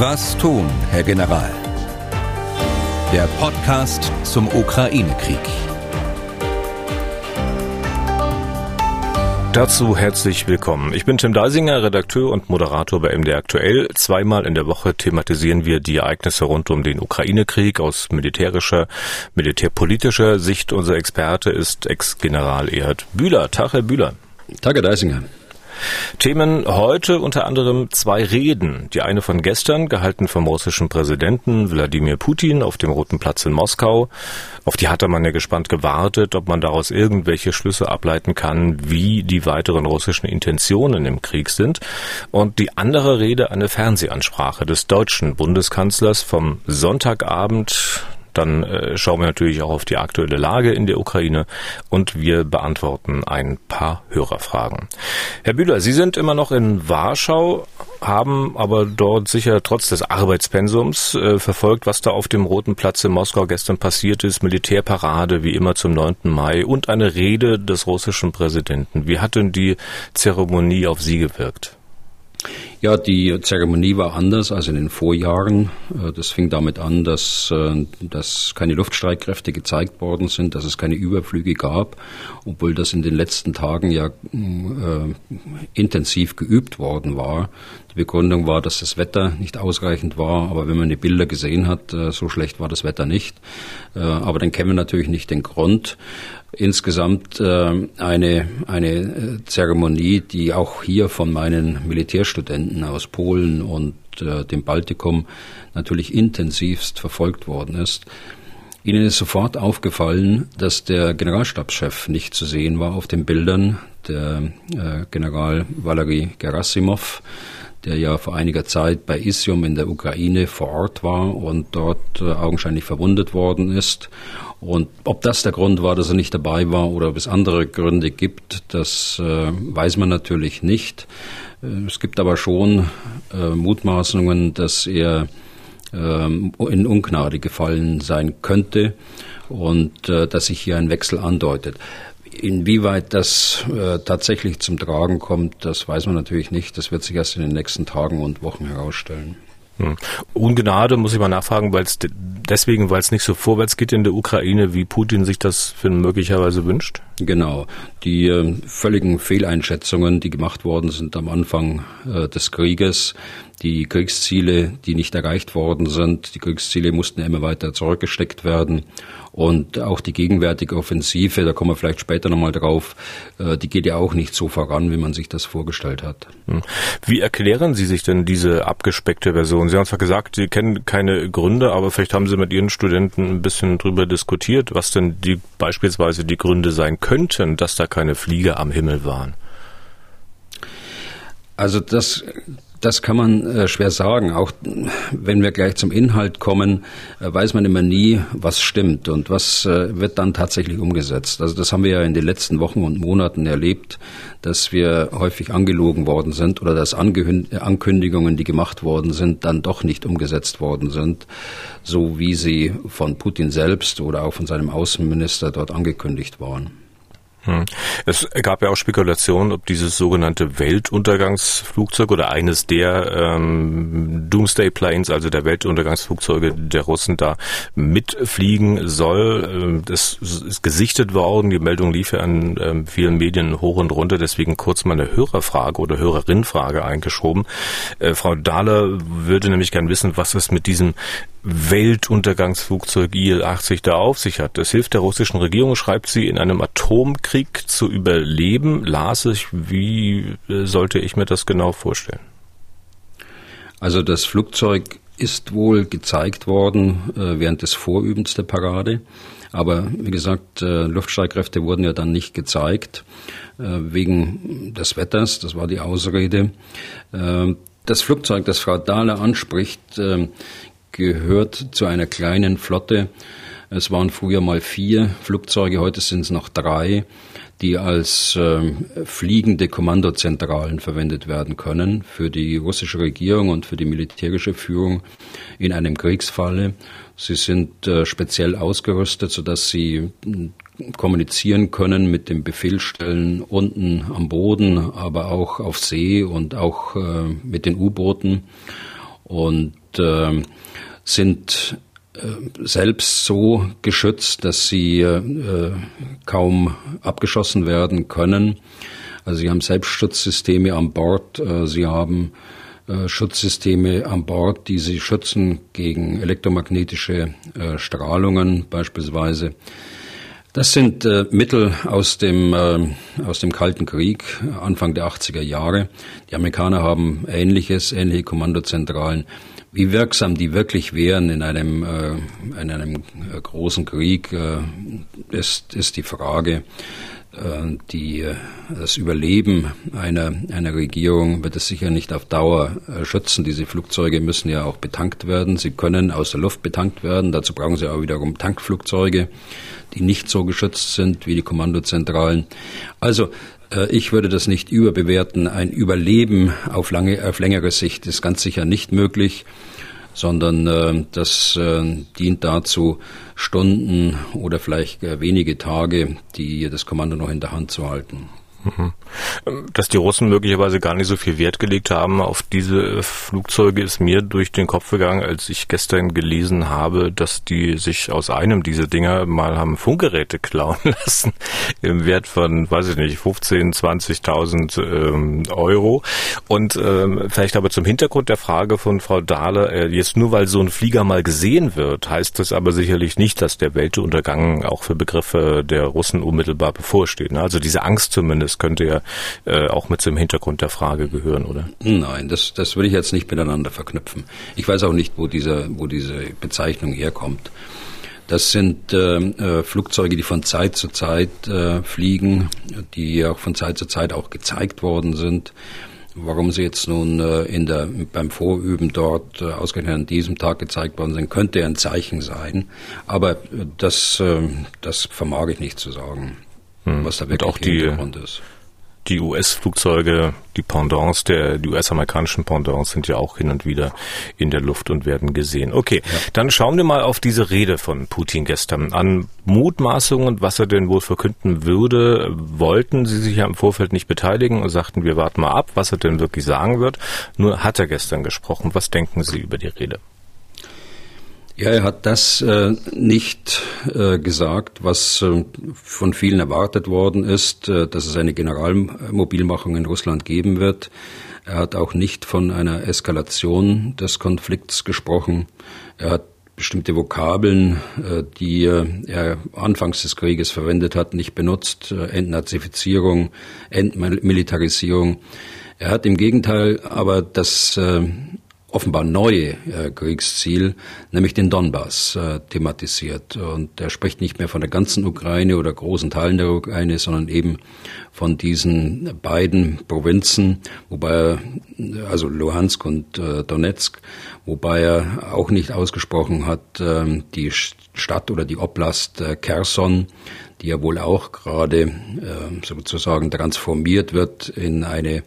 Was tun, Herr General? Der Podcast zum Ukraine-Krieg. Dazu herzlich willkommen. Ich bin Tim Deisinger, Redakteur und Moderator bei MD Aktuell. Zweimal in der Woche thematisieren wir die Ereignisse rund um den Ukraine-Krieg aus militärischer, militärpolitischer Sicht. Unser Experte ist Ex-General Erhard Bühler. Tag, Herr Bühler. Tag, Herr Deisinger. Themen heute unter anderem zwei Reden. Die eine von gestern, gehalten vom russischen Präsidenten Wladimir Putin auf dem Roten Platz in Moskau. Auf die hatte man ja gespannt gewartet, ob man daraus irgendwelche Schlüsse ableiten kann, wie die weiteren russischen Intentionen im Krieg sind. Und die andere Rede, eine Fernsehansprache des deutschen Bundeskanzlers vom Sonntagabend, dann äh, schauen wir natürlich auch auf die aktuelle Lage in der Ukraine und wir beantworten ein paar Hörerfragen. Herr Bühler, Sie sind immer noch in Warschau, haben aber dort sicher trotz des Arbeitspensums äh, verfolgt, was da auf dem Roten Platz in Moskau gestern passiert ist. Militärparade wie immer zum 9. Mai und eine Rede des russischen Präsidenten. Wie hat denn die Zeremonie auf Sie gewirkt? Ja, die Zeremonie war anders als in den Vorjahren. Äh, das fing damit an, dass, äh, dass keine Luftstreitkräfte gezeigt worden sind, dass es keine Überflüge gab, obwohl das in den letzten Tagen ja äh, intensiv geübt worden war. Die Begründung war, dass das Wetter nicht ausreichend war, aber wenn man die Bilder gesehen hat, äh, so schlecht war das Wetter nicht. Äh, aber dann kennen wir natürlich nicht den Grund insgesamt äh, eine, eine Zeremonie, die auch hier von meinen Militärstudenten aus Polen und dem Baltikum natürlich intensivst verfolgt worden ist. Ihnen ist sofort aufgefallen, dass der Generalstabschef nicht zu sehen war auf den Bildern, der General Valery Gerasimov, der ja vor einiger Zeit bei Isium in der Ukraine vor Ort war und dort äh, augenscheinlich verwundet worden ist. Und ob das der Grund war, dass er nicht dabei war oder ob es andere Gründe gibt, das äh, weiß man natürlich nicht. Äh, es gibt aber schon Mutmaßungen, dass er ähm, in Ungnade gefallen sein könnte und dass sich hier ein Wechsel andeutet. Inwieweit das äh, tatsächlich zum Tragen kommt, das weiß man natürlich nicht. Das wird sich erst in den nächsten Tagen und Wochen herausstellen. Hm. Ungnade muss ich mal nachfragen, weil es deswegen, weil es nicht so vorwärts geht in der Ukraine, wie Putin sich das für möglicherweise wünscht? Genau. Die äh, völligen Fehleinschätzungen, die gemacht worden sind am Anfang äh, des Krieges, die Kriegsziele, die nicht erreicht worden sind, die Kriegsziele mussten immer weiter zurückgesteckt werden. Und auch die gegenwärtige Offensive, da kommen wir vielleicht später nochmal drauf, äh, die geht ja auch nicht so voran, wie man sich das vorgestellt hat. Hm. Wie erklären Sie sich denn diese abgespeckte Version? Sie haben zwar gesagt, Sie kennen keine Gründe, aber vielleicht haben Sie mit Ihren Studenten ein bisschen drüber diskutiert, was denn die beispielsweise die Gründe sein könnten, dass da keine Flieger am Himmel waren. Also das das kann man äh, schwer sagen. Auch wenn wir gleich zum Inhalt kommen, äh, weiß man immer nie, was stimmt und was äh, wird dann tatsächlich umgesetzt. Also das haben wir ja in den letzten Wochen und Monaten erlebt, dass wir häufig angelogen worden sind oder dass Ankündigungen, die gemacht worden sind, dann doch nicht umgesetzt worden sind, so wie sie von Putin selbst oder auch von seinem Außenminister dort angekündigt waren. Hm. Es gab ja auch Spekulationen, ob dieses sogenannte Weltuntergangsflugzeug oder eines der ähm, Doomsday Planes, also der Weltuntergangsflugzeuge der Russen, da mitfliegen soll. Ähm, das ist gesichtet worden. Die Meldung lief ja an ähm, vielen Medien hoch und runter. Deswegen kurz mal eine Hörerfrage oder Hörerinfrage eingeschoben. Äh, Frau Dahler würde nämlich gern wissen, was es mit diesem Weltuntergangsflugzeug Il-80 da auf sich hat. Das hilft der russischen Regierung, schreibt sie, in einem Atomkrieg zu überleben. Las ich, wie äh, sollte ich mir das genau vorstellen? Also das Flugzeug ist wohl gezeigt worden äh, während des Vorübens der Parade. Aber wie gesagt, äh, Luftstreitkräfte wurden ja dann nicht gezeigt äh, wegen des Wetters. Das war die Ausrede. Das Flugzeug, das Frau Dahler anspricht, gehört zu einer kleinen Flotte. Es waren früher mal vier Flugzeuge, heute sind es noch drei, die als äh, fliegende Kommandozentralen verwendet werden können für die russische Regierung und für die militärische Führung in einem Kriegsfalle. Sie sind äh, speziell ausgerüstet, sodass sie kommunizieren können mit den Befehlsstellen unten am Boden, aber auch auf See und auch äh, mit den U-Booten. Und äh, sind äh, selbst so geschützt, dass sie äh, kaum abgeschossen werden können. Also sie haben Selbstschutzsysteme an Bord, äh, sie haben Schutzsysteme an Bord, die sie schützen gegen elektromagnetische Strahlungen beispielsweise. Das sind Mittel aus dem, aus dem Kalten Krieg, Anfang der 80er Jahre. Die Amerikaner haben Ähnliches, ähnliche Kommandozentralen. Wie wirksam die wirklich wären in einem, äh, in einem äh, großen Krieg, äh, ist, ist die Frage. Äh, die, äh, das Überleben einer, einer Regierung wird es sicher nicht auf Dauer äh, schützen. Diese Flugzeuge müssen ja auch betankt werden. Sie können aus der Luft betankt werden. Dazu brauchen sie auch wiederum Tankflugzeuge, die nicht so geschützt sind wie die Kommandozentralen. Also ich würde das nicht überbewerten. Ein Überleben auf, lange, auf längere Sicht ist ganz sicher nicht möglich sondern äh, das äh, dient dazu, Stunden oder vielleicht äh, wenige Tage die das Kommando noch in der Hand zu halten. Dass die Russen möglicherweise gar nicht so viel Wert gelegt haben auf diese Flugzeuge, ist mir durch den Kopf gegangen, als ich gestern gelesen habe, dass die sich aus einem dieser Dinger mal haben Funkgeräte klauen lassen im Wert von, weiß ich nicht, 15, 20.000 ähm, Euro. Und ähm, vielleicht aber zum Hintergrund der Frage von Frau Dahle, äh, jetzt nur weil so ein Flieger mal gesehen wird, heißt das aber sicherlich nicht, dass der Weltuntergang auch für Begriffe der Russen unmittelbar bevorsteht. Ne? Also diese Angst zumindest könnte ja äh, auch mit zum Hintergrund der Frage gehören, oder? Nein, das, das würde ich jetzt nicht miteinander verknüpfen. Ich weiß auch nicht, wo diese, wo diese Bezeichnung herkommt. Das sind äh, äh, Flugzeuge, die von Zeit zu Zeit äh, fliegen, die auch von Zeit zu Zeit auch gezeigt worden sind. Warum sie jetzt nun äh, in der, beim Vorüben dort äh, ausgerechnet an diesem Tag gezeigt worden sind, könnte ein Zeichen sein. Aber das, äh, das vermag ich nicht zu sagen hm. was da wirklich auch die, Hintergrund ist. Die US-Flugzeuge, die Pendants der, die US-amerikanischen Pendants sind ja auch hin und wieder in der Luft und werden gesehen. Okay, ja. dann schauen wir mal auf diese Rede von Putin gestern. An Mutmaßungen, was er denn wohl verkünden würde, wollten Sie sich ja im Vorfeld nicht beteiligen und sagten, wir warten mal ab, was er denn wirklich sagen wird. Nur hat er gestern gesprochen. Was denken Sie über die Rede? Ja, er hat das äh, nicht äh, gesagt, was äh, von vielen erwartet worden ist, äh, dass es eine Generalmobilmachung in Russland geben wird. Er hat auch nicht von einer Eskalation des Konflikts gesprochen. Er hat bestimmte Vokabeln, äh, die äh, er anfangs des Krieges verwendet hat, nicht benutzt. Entnazifizierung, Entmilitarisierung. Er hat im Gegenteil aber das offenbar neue äh, Kriegsziel, nämlich den Donbass, äh, thematisiert. Und er spricht nicht mehr von der ganzen Ukraine oder großen Teilen der Ukraine, sondern eben von diesen beiden Provinzen, wobei er, also Luhansk und äh, Donetsk, wobei er auch nicht ausgesprochen hat, äh, die Stadt oder die Oblast äh, Kherson, die ja wohl auch gerade äh, sozusagen transformiert wird in eine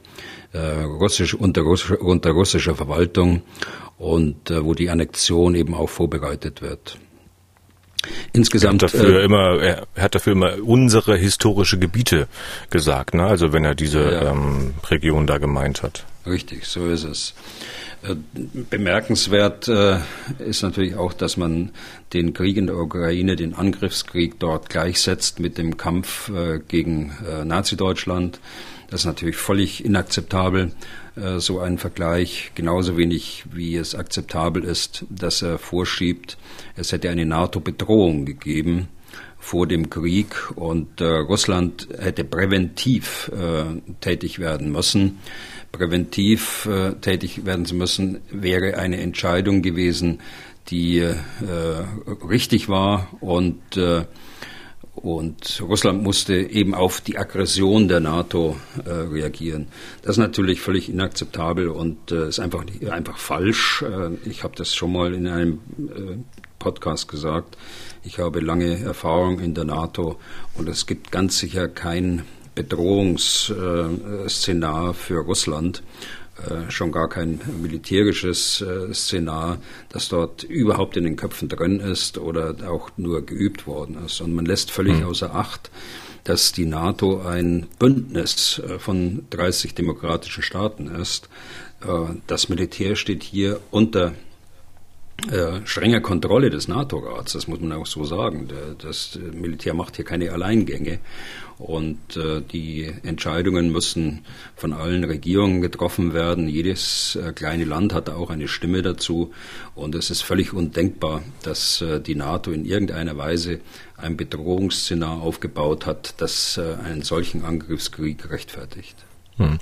russisch, unter, russischer, unter russischer Verwaltung und äh, wo die Annexion eben auch vorbereitet wird. Insgesamt er hat dafür äh, immer, er hat dafür immer unsere historische Gebiete gesagt, ne? Also wenn er diese ja. ähm, Region da gemeint hat. Richtig, so ist es. Äh, bemerkenswert äh, ist natürlich auch, dass man den Krieg in der Ukraine, den Angriffskrieg dort gleichsetzt mit dem Kampf äh, gegen äh, Nazi-Deutschland. Das ist natürlich völlig inakzeptabel, äh, so ein Vergleich. Genauso wenig wie es akzeptabel ist, dass er vorschiebt, es hätte eine NATO-Bedrohung gegeben vor dem Krieg und äh, Russland hätte präventiv äh, tätig werden müssen. Präventiv tätig werden zu müssen wäre eine Entscheidung gewesen, die richtig war und und Russland musste eben auf die Aggression der NATO äh, reagieren. Das ist natürlich völlig inakzeptabel und äh, ist einfach, einfach falsch. Äh, ich habe das schon mal in einem äh, Podcast gesagt. Ich habe lange Erfahrung in der NATO und es gibt ganz sicher kein Bedrohungsszenar für Russland. Äh, schon gar kein militärisches äh, Szenar, das dort überhaupt in den Köpfen drin ist oder auch nur geübt worden ist. Und man lässt völlig mhm. außer Acht, dass die NATO ein Bündnis äh, von 30 demokratischen Staaten ist. Das Militär steht hier unter äh, strenger Kontrolle des NATO-Rats, das muss man auch so sagen. Das Militär macht hier keine Alleingänge und äh, die Entscheidungen müssen von allen Regierungen getroffen werden. Jedes äh, kleine Land hat auch eine Stimme dazu und es ist völlig undenkbar, dass äh, die NATO in irgendeiner Weise ein Bedrohungsszenario aufgebaut hat, das äh, einen solchen Angriffskrieg rechtfertigt. Hm.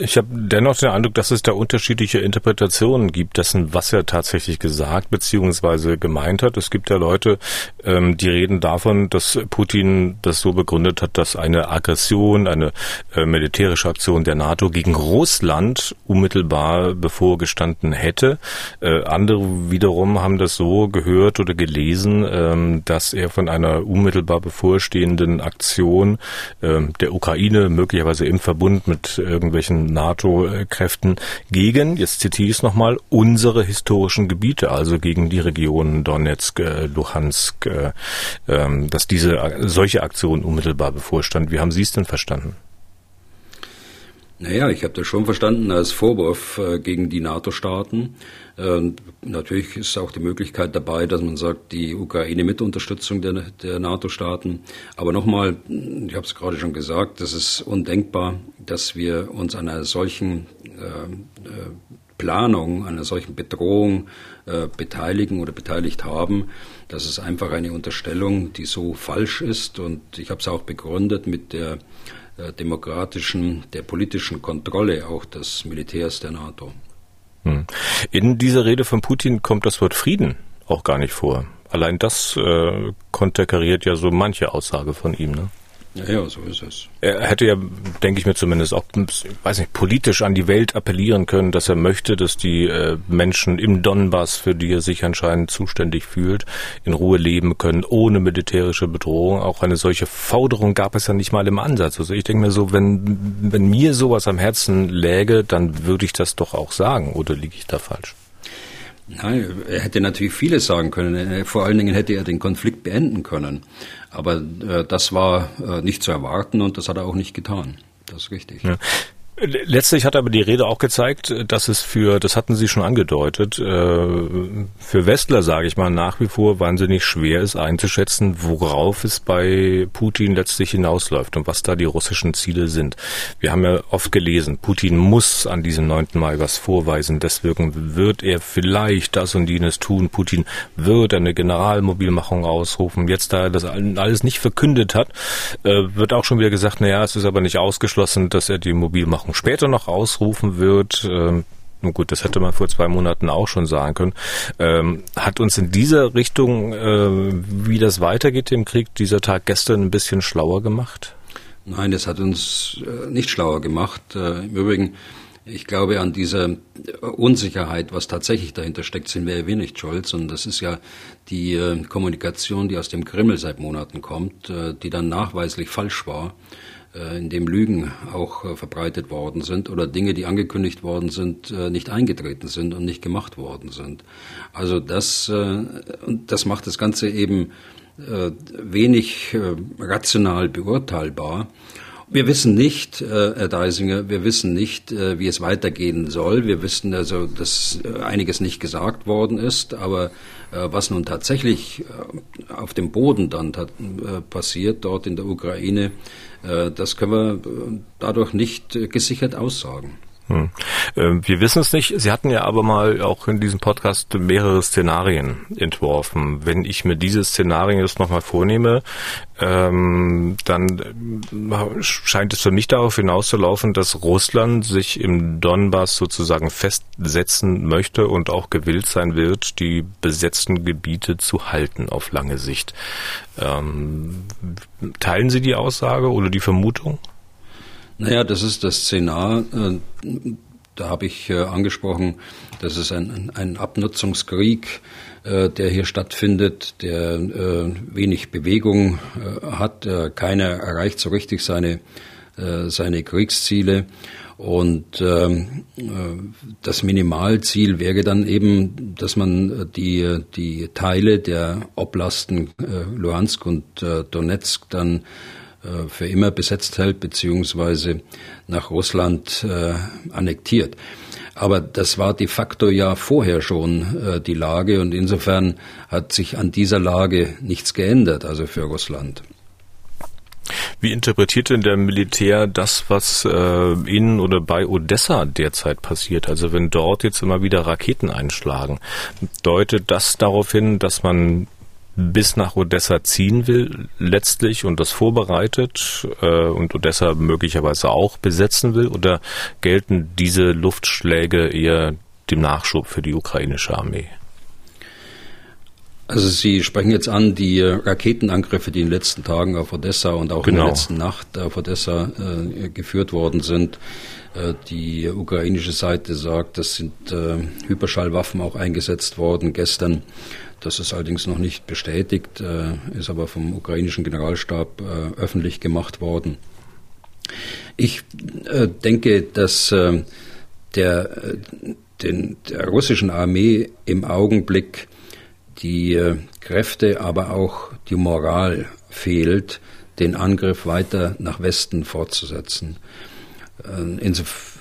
Ich habe dennoch den Eindruck, dass es da unterschiedliche Interpretationen gibt dessen, was er tatsächlich gesagt bzw. gemeint hat. Es gibt ja Leute, ähm, die reden davon, dass Putin das so begründet hat, dass eine Aggression, eine äh, militärische Aktion der NATO gegen Russland unmittelbar bevorgestanden hätte. Äh, andere wiederum haben das so gehört oder gelesen, ähm, dass er von einer unmittelbar bevorstehenden Aktion ähm, der Ukraine möglicherweise im Verbund mit irgendwelchen NATO-Kräften gegen, jetzt zitiere ich es nochmal, unsere historischen Gebiete, also gegen die Regionen Donetsk, äh, Luhansk, äh, ähm, dass diese solche Aktion unmittelbar bevorstand. Wie haben Sie es denn verstanden? Naja, ich habe das schon verstanden als Vorwurf äh, gegen die NATO-Staaten. Äh, natürlich ist auch die Möglichkeit dabei, dass man sagt, die Ukraine mit Unterstützung der, der NATO-Staaten. Aber nochmal, ich habe es gerade schon gesagt, das ist undenkbar, dass wir uns einer solchen äh, äh Planung, einer solchen Bedrohung äh, beteiligen oder beteiligt haben. Das ist einfach eine Unterstellung, die so falsch ist. Und ich habe es auch begründet mit der äh, demokratischen, der politischen Kontrolle auch des Militärs der NATO. Hm. In dieser Rede von Putin kommt das Wort Frieden auch gar nicht vor. Allein das äh, konterkariert ja so manche Aussage von ihm. Ne? Ja, ja, so ist es. Er hätte ja, denke ich mir zumindest, auch, weiß nicht, politisch an die Welt appellieren können, dass er möchte, dass die äh, Menschen im Donbass, für die er sich anscheinend zuständig fühlt, in Ruhe leben können, ohne militärische Bedrohung. Auch eine solche Forderung gab es ja nicht mal im Ansatz. Also ich denke mir so, wenn, wenn mir sowas am Herzen läge, dann würde ich das doch auch sagen. Oder liege ich da falsch? Nein, er hätte natürlich vieles sagen können. Vor allen Dingen hätte er den Konflikt beenden können. Aber äh, das war äh, nicht zu erwarten und das hat er auch nicht getan. Das ist richtig. Ja. Letztlich hat aber die Rede auch gezeigt, dass es für, das hatten Sie schon angedeutet, äh, für Westler, sage ich mal, nach wie vor wahnsinnig schwer ist einzuschätzen, worauf es bei Putin letztlich hinausläuft und was da die russischen Ziele sind. Wir haben ja oft gelesen, Putin muss an diesem 9. Mai was vorweisen, deswegen wird er vielleicht das und jenes tun. Putin wird eine Generalmobilmachung ausrufen. Jetzt, da er das alles nicht verkündet hat, äh, wird auch schon wieder gesagt, naja, es ist aber nicht ausgeschlossen, dass er die Mobilmachung Wochen später noch ausrufen wird. Ähm, gut, das hätte man vor zwei Monaten auch schon sagen können. Ähm, hat uns in dieser Richtung, äh, wie das weitergeht im Krieg, dieser Tag gestern ein bisschen schlauer gemacht? Nein, das hat uns äh, nicht schlauer gemacht. Äh, Im Übrigen, ich glaube, an dieser Unsicherheit, was tatsächlich dahinter steckt, sind wir ja nicht schuld, sondern das ist ja die äh, Kommunikation, die aus dem Kreml seit Monaten kommt, äh, die dann nachweislich falsch war. Äh, in dem Lügen auch äh, verbreitet worden sind oder Dinge, die angekündigt worden sind, äh, nicht eingetreten sind und nicht gemacht worden sind. Also das, das macht das Ganze eben wenig rational beurteilbar. Wir wissen nicht, Herr Deisinger, wir wissen nicht, wie es weitergehen soll. Wir wissen also, dass einiges nicht gesagt worden ist, aber was nun tatsächlich auf dem Boden dann passiert, dort in der Ukraine, das können wir äh, dadurch nicht äh, gesichert aussagen. Hm. Ähm, wir wissen es nicht. Sie hatten ja aber mal auch in diesem Podcast mehrere Szenarien entworfen. Wenn ich mir diese Szenarien jetzt nochmal vornehme, ähm, dann äh, scheint es für mich darauf hinauszulaufen, dass Russland sich im Donbass sozusagen festsetzen möchte und auch gewillt sein wird, die besetzten Gebiete zu halten auf lange Sicht. Ähm, teilen Sie die Aussage oder die Vermutung? Naja, das ist das Szenar. Äh, da habe ich äh, angesprochen, das ist ein, ein Abnutzungskrieg, äh, der hier stattfindet, der wenig Bewegung hat. Keiner erreicht so richtig seine, seine Kriegsziele. Und ähm, das Minimalziel wäre dann eben, dass man die, die Teile der Oblasten Luhansk und Donetsk dann für immer besetzt hält, beziehungsweise nach Russland äh, annektiert. Aber das war de facto ja vorher schon äh, die Lage und insofern hat sich an dieser Lage nichts geändert, also für Russland. Wie interpretiert denn der Militär das, was äh, in oder bei Odessa derzeit passiert? Also wenn dort jetzt immer wieder Raketen einschlagen, deutet das darauf hin, dass man bis nach Odessa ziehen will, letztlich und das vorbereitet äh, und Odessa möglicherweise auch besetzen will? Oder gelten diese Luftschläge eher dem Nachschub für die ukrainische Armee? Also Sie sprechen jetzt an die Raketenangriffe, die in den letzten Tagen auf Odessa und auch genau. in der genau. letzten Nacht auf Odessa äh, geführt worden sind. Äh, die ukrainische Seite sagt, es sind äh, Hyperschallwaffen auch eingesetzt worden gestern. Das ist allerdings noch nicht bestätigt, äh, ist aber vom ukrainischen Generalstab äh, öffentlich gemacht worden. Ich äh, denke, dass der, den, der russischen Armee im Augenblick die Kräfte, aber auch die Moral fehlt, den Angriff weiter nach Westen fortzusetzen. Äh,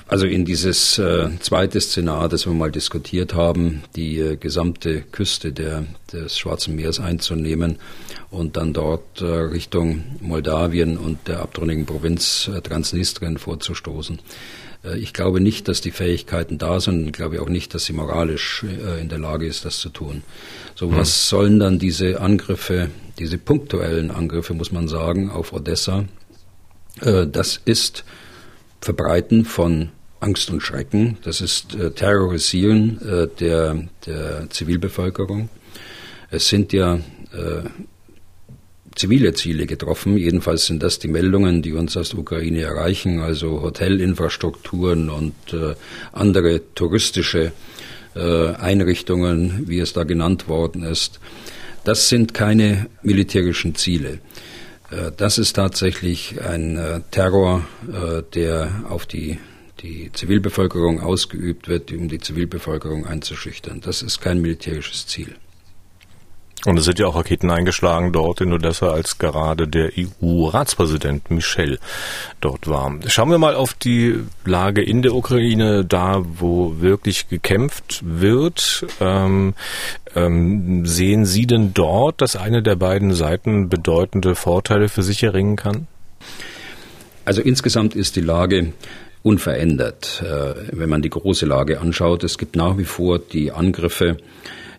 also in dieses äh, zweite Szenar, das wir mal diskutiert haben, die äh, gesamte Küste der, des Schwarzen Meeres einzunehmen und dann dort äh, Richtung Moldawien und der abtrünnigen Provinz äh, Transnistrien vorzustoßen. Äh, ich glaube nicht, dass die Fähigkeiten da sind. Ich glaube auch nicht, dass sie moralisch äh, in der Lage ist, das zu tun. So, was hm. sollen dann diese Angriffe, diese punktuellen Angriffe, muss man sagen, auf Odessa? Das ist Verbreiten von Angst und Schrecken. Das ist Terrorisieren der, der Zivilbevölkerung. Es sind ja zivile Ziele getroffen. Jedenfalls sind das die Meldungen, die uns aus der Ukraine erreichen, also Hotelinfrastrukturen und äh, andere touristische äh, Einrichtungen, wie es da genannt worden ist. Das sind keine militärischen Ziele. Äh, das ist tatsächlich ein äh, Terror, äh, der auf die die Zivilbevölkerung ausgeübt wird, um die Zivilbevölkerung einzuschüchtern. Das ist kein militärisches Ziel. Und es sind ja auch Raketen eingeschlagen dort in Odessa, als gerade der EU-Ratspräsident Michel dort war. Schauen wir mal auf die Lage in der Ukraine, da wo wirklich gekämpft wird. Ähm, ähm, sehen Sie denn dort, dass eine der beiden Seiten bedeutende Vorteile für sich erringen kann? Also insgesamt ist die Lage unverändert, äh, wenn man die große Lage anschaut. Es gibt nach wie vor die Angriffe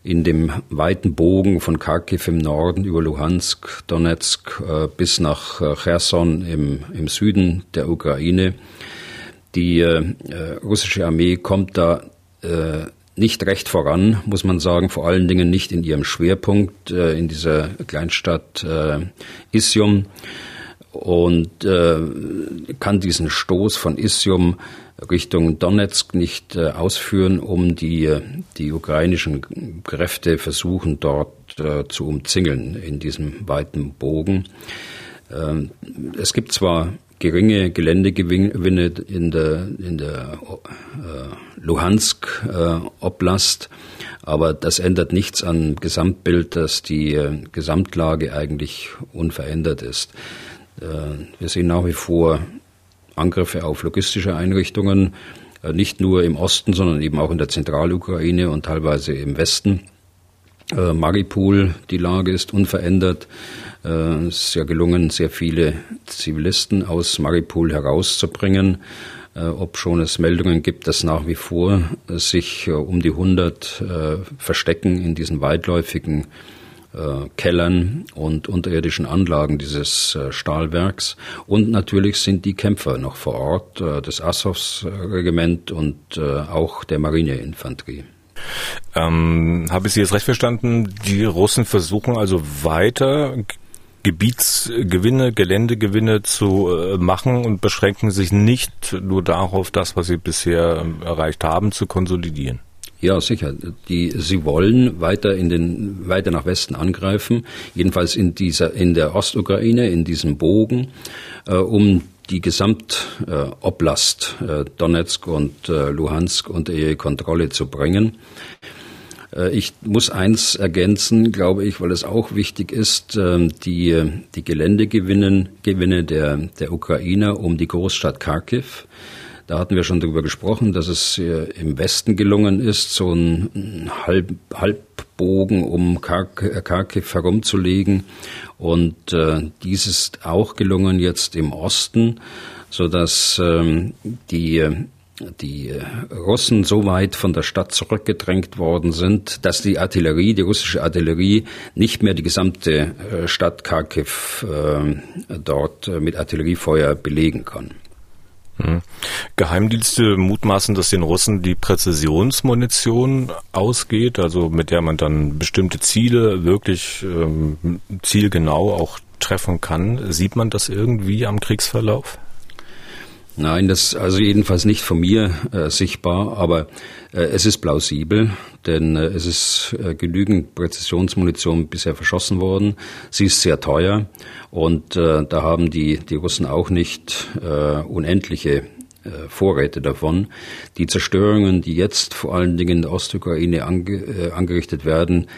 in dem weiten Bogen von Kharkiv im Norden über Luhansk, Donetsk äh, bis nach äh, Cherson im, im Süden der Ukraine. Die russische Armee kommt da nicht recht voran, muss man sagen, vor allen Dingen nicht in ihrem Schwerpunkt in dieser Kleinstadt Isium und äh, kann diesen Stoß von Isium Richtung Donetsk nicht äh, ausführen, um die, die ukrainischen Kräfte versuchen, dort äh, zu umzingeln in diesem weiten Bogen. Ähm, es gibt zwar geringe Geländegewinne in der, in der äh, Luhansk äh, Oblast, aber das ändert nichts am Gesamtbild, dass die äh, Gesamtlage eigentlich unverändert ist. Äh, wir sehen nach wie vor Angriffe auf logistische Einrichtungen, äh, nicht nur im Osten, sondern eben auch in der Zentralukraine und teilweise im Westen. Äh, Maripol, die Lage ist unverändert. Es ist ja gelungen, sehr viele Zivilisten aus Maripol herauszubringen, ob schon es Meldungen gibt, dass nach wie vor sich um die 100 verstecken in diesen weitläufigen äh, Kellern und unterirdischen Anlagen dieses äh, Stahlwerks. Und natürlich sind die Kämpfer noch vor Ort, äh, das Assows-Regiment und auch der Marineinfanterie. Ähm, habe ich Sie jetzt recht verstanden? Die Russen versuchen also weiter Gebietsgewinne, Geländegewinne zu äh, machen und beschränken sich nicht nur darauf, das, was sie bisher äh, erreicht haben, zu konsolidieren. Ja, sicher. Die, sie wollen weiter in den, weiter nach Westen angreifen, jedenfalls in dieser, in der Ostukraine, in diesem Bogen, äh, um die Gesamtoblast äh, äh, Donetsk und äh, Luhansk unter ihre Kontrolle zu bringen. Äh, ich muss eins ergänzen, glaube ich, weil es auch wichtig ist, ähm, die, die Geländegewinne Gewinne der, der Ukrainer um die Großstadt Kharkiv Da hatten wir schon darüber gesprochen, dass es äh, im Westen gelungen ist, so einen Halb, Halbbogen um Kharkiv herumzulegen. Und äh, dies ist auch gelungen jetzt im Osten, so dass ähm, die die Russen so weit von der Stadt zurückgedrängt worden sind, dass die Artillerie, die russische Artillerie, nicht mehr die gesamte äh, Stadt Kharkiv äh, dort äh, mit Artilleriefeuer belegen kann. Hm. Geheimdienste mutmaßen, dass den Russen die Präzisionsmunition ausgeht, also mit der man dann bestimmte Ziele wirklich ähm, zielgenau auch treffen kann. Sieht man das irgendwie am Kriegsverlauf? Nein, das also jedenfalls nicht von mir äh, sichtbar, aber äh, es ist plausibel, denn äh, es ist äh, genügend Präzisionsmunition bisher verschossen worden. Sie ist sehr teuer und äh, da haben die, die Russen auch nicht äh, unendliche Vorräte davon. Die Zerstörungen, die jetzt vor allen Dingen in der Ostukraine ange, angerichtet werden,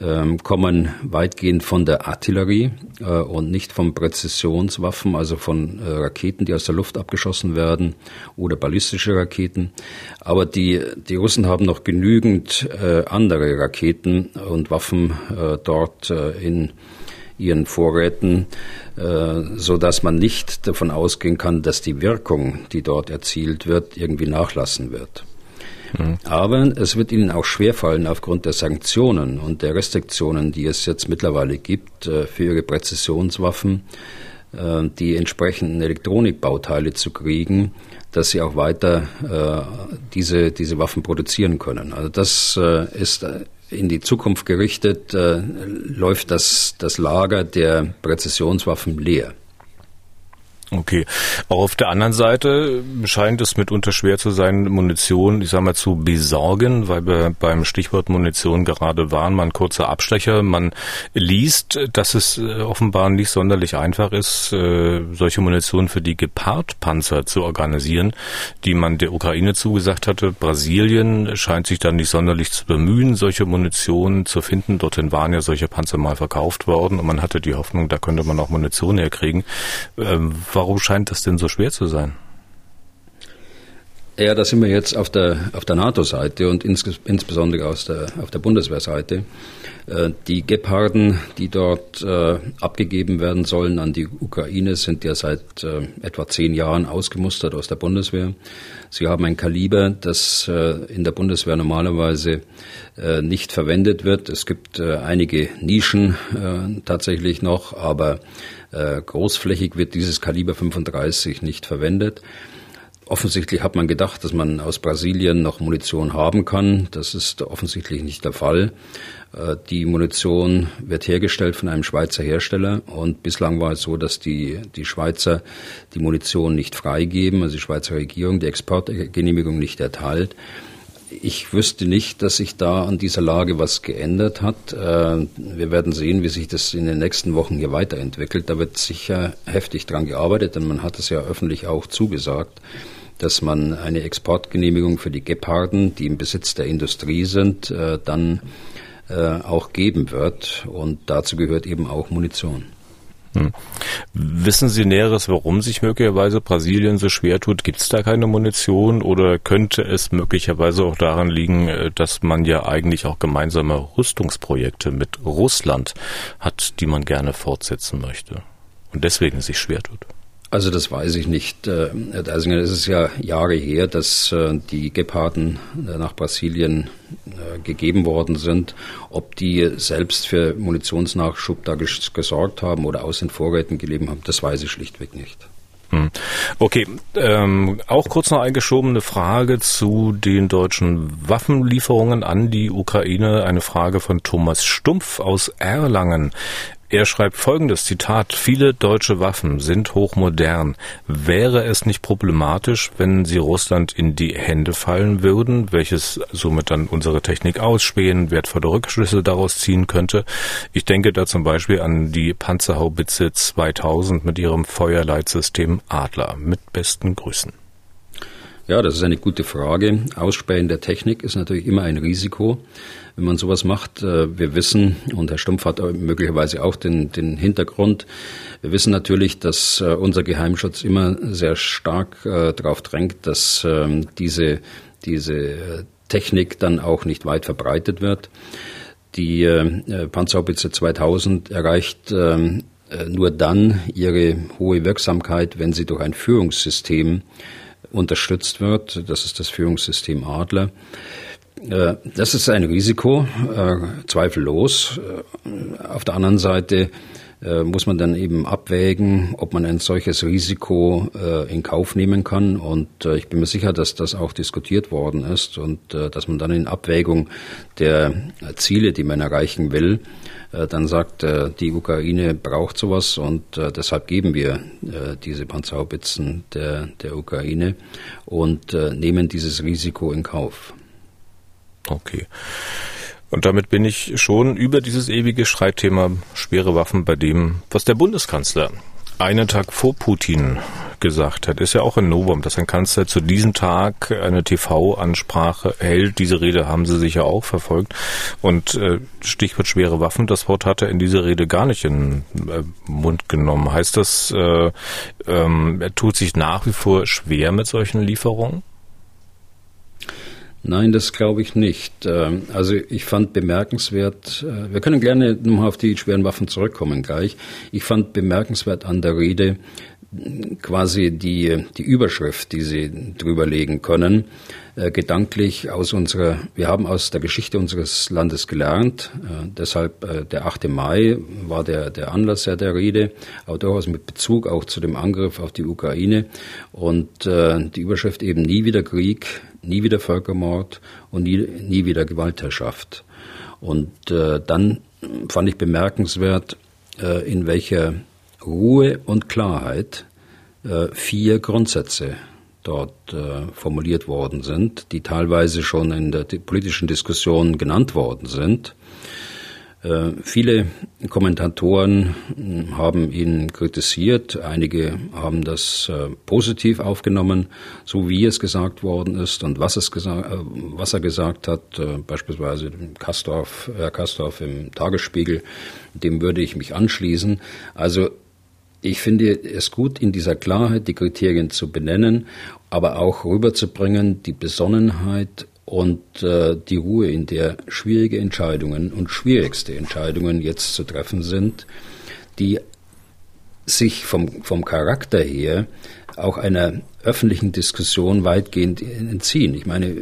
ähm, kommen weitgehend von der Artillerie äh, und nicht von Präzisionswaffen, also von äh, Raketen, die aus der Luft abgeschossen werden oder ballistische Raketen. Aber die, die Russen haben noch genügend äh, andere Raketen und Waffen äh, dort äh, in ihren Vorräten, äh, so dass man nicht davon ausgehen kann, dass die Wirkung, die dort erzielt wird, irgendwie nachlassen wird. Aber es wird ihnen auch schwerfallen aufgrund der Sanktionen und der Restriktionen, die es jetzt mittlerweile gibt äh, für ihre Präzisionswaffen, äh, die entsprechenden Elektronikbauteile zu kriegen, dass sie auch weiter äh, diese, diese Waffen produzieren können. Also das ist in die Zukunft gerichtet, läuft das, das Lager der Präzisionswaffen leer. Okay. Auch auf der anderen Seite scheint es mitunter schwer zu sein, Munition, ich sag mal, zu besorgen, weil wir beim Stichwort Munition gerade waren, mal ein kurzer Abstecher. Man liest, dass es äh, offenbar nicht sonderlich einfach ist, äh, solche Munition für die Gepard-Panzer zu organisieren, die man der Ukraine zugesagt hatte. Brasilien scheint sich dann nicht sonderlich zu bemühen, solche Munition zu finden. Dorthin waren ja solche Panzer mal verkauft worden und man hatte die Hoffnung, da könnte man auch Munition herkriegen. Ähm, warum scheint das denn so schwer zu sein? Ja, da sind wir jetzt auf der, auf der NATO-Seite und ins, insbesondere aus der, auf der Bundeswehrseite. Äh, die Geparden, die dort äh, abgegeben werden sollen an die Ukraine, sind ja seit äh, etwa zehn Jahren ausgemustert aus der Bundeswehr. Sie haben ein Kaliber, das äh, in der Bundeswehr normalerweise äh, nicht verwendet wird. Es gibt äh, einige Nischen tatsächlich noch, aber großflächig wird dieses Kaliber 35 nicht verwendet. Offensichtlich hat man gedacht, dass man aus Brasilien noch Munition haben kann. Das ist offensichtlich nicht der Fall. Äh, die Munition wird hergestellt von einem Schweizer Hersteller und bislang war es so, dass die, die Schweizer die Munition nicht freigeben, also die Schweizer Regierung die Exportgenehmigung nicht erteilt ich wüsste nicht, dass sich da an dieser Lage was geändert hat. Äh, wir werden sehen, wie sich das in den nächsten Wochen hier weiterentwickelt. Da wird sicher heftig dran gearbeitet, denn man hat es ja öffentlich auch zugesagt, dass man eine Exportgenehmigung für die Geparden, die im Besitz der Industrie sind, äh, dann äh, auch geben wird. Und dazu gehört eben auch Munition. Hm. Wissen Sie Näheres, warum sich möglicherweise Brasilien so schwer tut? Gibt es da keine Munition oder könnte es möglicherweise auch daran liegen, äh, dass man ja eigentlich auch gemeinsame Rüstungsprojekte mit Russland hat, die man gerne fortsetzen möchte und deswegen sich schwer tut? Also das weiß ich nicht. Äh, Herr Deisinger, es ist ja Jahre her, dass äh, die Geparden äh, nach Brasilien gegeben worden sind. Ob die selbst für Munitionsnachschub da gesorgt haben oder aus den Vorräten gelebt haben, das weiß ich schlichtweg nicht. Hm. Okay, ähm, auch kurz noch eingeschobene Frage zu den deutschen Waffenlieferungen an die Ukraine. Eine Frage von Thomas Stumpf aus Erlangen. Er schreibt folgendes Zitat, viele deutsche Waffen sind hochmodern. Wäre es nicht problematisch, wenn sie Russland in die Hände fallen würden, welches somit dann unsere Technik ausspähen, wertvolle Rückschlüsse daraus ziehen könnte? Ich denke da zum Beispiel an die Panzerhaubitze 2000 mit ihrem Feuerleitsystem Adler. Mit besten Grüßen. Ja, das ist eine gute Frage. Ausspähen der Technik ist natürlich immer ein Risiko, wenn man sowas macht. Äh, wir wissen, und Herr Stumpf hat möglicherweise auch den, den Hintergrund, wir wissen natürlich, dass äh, unser Geheimschutz immer sehr stark äh, darauf drängt, dass ähm, diese, diese Technik dann auch nicht weit verbreitet wird. Die Panzerhaubitze 2000 erreicht ähm, nur dann ihre hohe Wirksamkeit, wenn sie durch ein Führungssystem unterstützt wird. Das ist das Führungssystem Adler. Äh, das ist ein Risiko, äh, zweifellos. Äh, auf der anderen Seite muss man dann eben abwägen, ob man ein solches Risiko in Kauf nehmen kann. Und ich bin mir sicher, dass das auch diskutiert worden ist und dass man dann in Abwägung der Ziele, die man erreichen will, dann sagt, die Ukraine braucht sowas und deshalb geben wir diese Panzerhaubitzen der, der Ukraine und nehmen dieses Risiko in Kauf. Okay. Und damit bin ich schon über dieses ewige Streitthema schwere Waffen bei dem, was der Bundeskanzler einen Tag vor Putin gesagt hat, ist ja auch ein Novum, dass ein Kanzler zu diesem Tag eine TV-Ansprache hält. Diese Rede haben Sie sicher auch verfolgt. Und äh, Stichwort schwere Waffen, das Wort hat er in dieser Rede gar nicht in äh, Mund genommen. Heißt das, äh, ähm, er tut sich nach wie vor schwer mit solchen Lieferungen? Nein, das glaube ich nicht. Ähm, also ich fand bemerkenswert, äh, wir können gerne nochmal auf die schweren Waffen zurückkommen gleich. Ich fand bemerkenswert an der Rede quasi die, die Überschrift, die Sie drüber legen können, äh, gedanklich aus unserer, wir haben aus der Geschichte unseres Landes gelernt, äh, deshalb äh, der 8. Mai war der, der Anlass der Rede, aber durchaus mit Bezug auch zu dem Angriff auf die Ukraine und äh, die Überschrift eben nie wieder Krieg, nie wieder Völkermord und nie, nie wieder Gewaltherrschaft. Und äh, dann fand ich bemerkenswert, äh, in welcher Ruhe und Klarheit äh, vier Grundsätze dort äh, formuliert worden sind, die teilweise schon in der politischen Diskussion genannt worden sind. Äh, viele Kommentatoren hm, haben ihn kritisiert, einige haben das äh, positiv aufgenommen, so wie es gesagt worden ist und was, es äh, was er gesagt hat, beispielsweise Kastorf, Herr Kastorf im Tagesspiegel, dem würde ich mich anschließen. Also ich finde es gut, in dieser Klarheit die Kriterien zu benennen, aber auch rüberzubringen die Besonnenheit und äh, die Ruhe, in der schwierige Entscheidungen und schwierigste Entscheidungen jetzt zu treffen sind, die sich vom, vom Charakter her auch einer öffentlichen Diskussion weitgehend entziehen. Ich meine,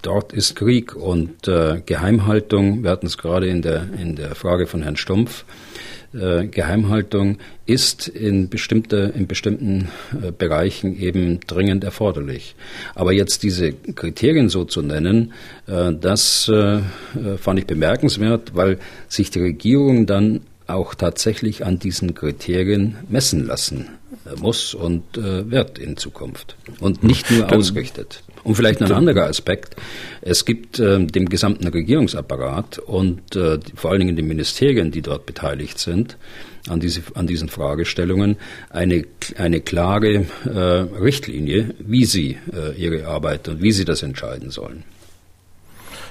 dort ist Krieg und äh, Geheimhaltung, wir hatten es gerade in der, in der Frage von Herrn Stumpf, äh, Geheimhaltung ist in, bestimmte, in bestimmten äh, Bereichen eben dringend erforderlich. Aber jetzt diese Kriterien so zu nennen, äh, das äh, fand ich bemerkenswert, weil sich die Regierung dann auch tatsächlich an diesen Kriterien messen lassen äh, muss und äh, wird in Zukunft und nicht nur ausrichtet. Und vielleicht noch ein anderer Aspekt. Es gibt äh, dem gesamten Regierungsapparat und äh, vor allen Dingen den Ministerien, die dort beteiligt sind, an, diese, an diesen Fragestellungen, eine, eine klare äh, Richtlinie, wie sie äh, ihre Arbeit und wie sie das entscheiden sollen.